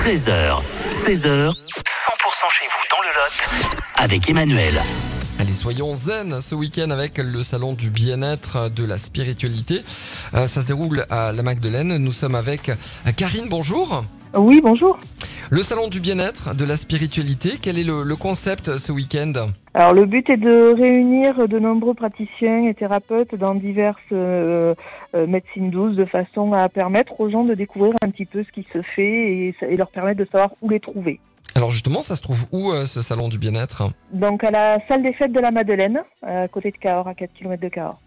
13h, 16h, 100% chez vous dans le Lot avec Emmanuel. Allez, soyons zen ce week-end avec le salon du bien-être, de la spiritualité. Euh, ça se déroule à la Magdeleine. Nous sommes avec Karine, bonjour. Oui, bonjour. Le salon du bien-être, de la spiritualité, quel est le, le concept ce week-end? Alors le but est de réunir de nombreux praticiens et thérapeutes dans diverses euh, euh, médecines douces de façon à permettre aux gens de découvrir un petit peu ce qui se fait et, et leur permettre de savoir où les trouver. Alors justement, ça se trouve où euh, ce salon du bien-être? Donc à la salle des fêtes de la Madeleine, à côté de Cahors, à 4 km de Cahors.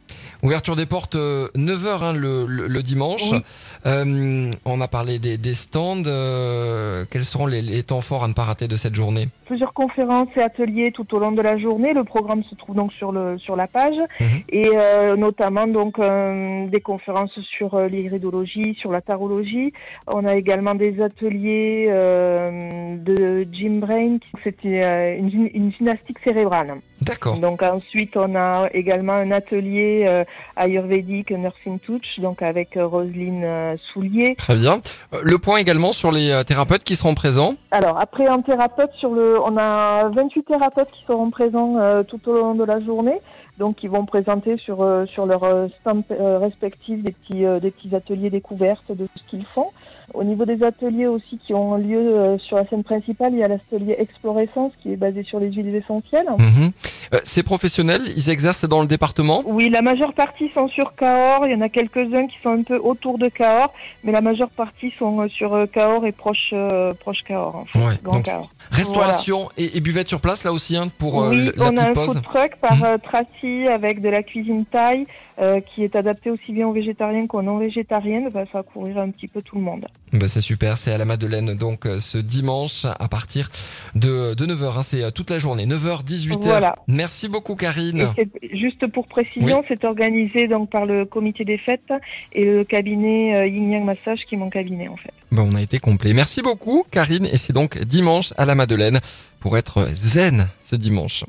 Ouverture des portes 9h le, le- le dimanche. Oui. Euh, on a parlé des, des stands. euh, quels seront les, les temps forts à ne pas rater de cette journée? Plusieurs conférences et ateliers tout au long de la journée. Le programme se trouve donc sur le sur la page Mhm. et euh, notamment donc euh, des conférences sur euh, l'iridologie, sur la tarologie. On a également des ateliers euh, de gym brain, c'était euh, une, une gymnastique cérébrale. D'accord. Donc ensuite on a également un atelier euh, ayurvédique nursing touch, donc avec euh, Roselyne euh, Soulier. Très bien. Le point également sur les thérapeutes qui seront présents. Alors après en thérapeute sur le, on a 28 thérapeutes qui seront présents euh, tout au long de la journée, donc qui vont présenter sur euh, sur leur euh, stand euh, respectif des petits euh, des petits ateliers découvertes de ce qu'ils font. Au niveau des ateliers aussi qui ont lieu euh, sur la scène principale, il y a l'atelier Explorescence qui est basé sur les huiles essentielles. Euh, ces professionnels, ils exercent dans le département? Oui, la majeure partie sont sur Cahors. Il y en a quelques-uns qui sont un peu autour de Cahors, mais la majeure partie sont euh, sur euh, Cahors et proche euh, proche Cahors. En fait, Ouais, Grand donc, Cahors. Restauration et, et buvette sur place là aussi hein, pour euh, oui, le- la on a un pause. food truck par euh, Avec de la cuisine thaï euh, qui est adapté aussi bien aux végétariens qu'aux non végétariennes. Bah, ça va couvrir un petit peu tout le monde. Bah, c'est super, c'est à la Madeleine donc euh, ce dimanche à partir de, de 9h, c'est euh, toute la journée, 9h, 18h. Voilà. Merci beaucoup Karine. juste pour précision, c'est organisé donc par le comité des fêtes et le cabinet euh, Yin Yang Massage qui est mon cabinet en fait. Bon, on a été complet. Merci beaucoup Karine et c'est donc dimanche à la Madeleine pour être zen ce dimanche.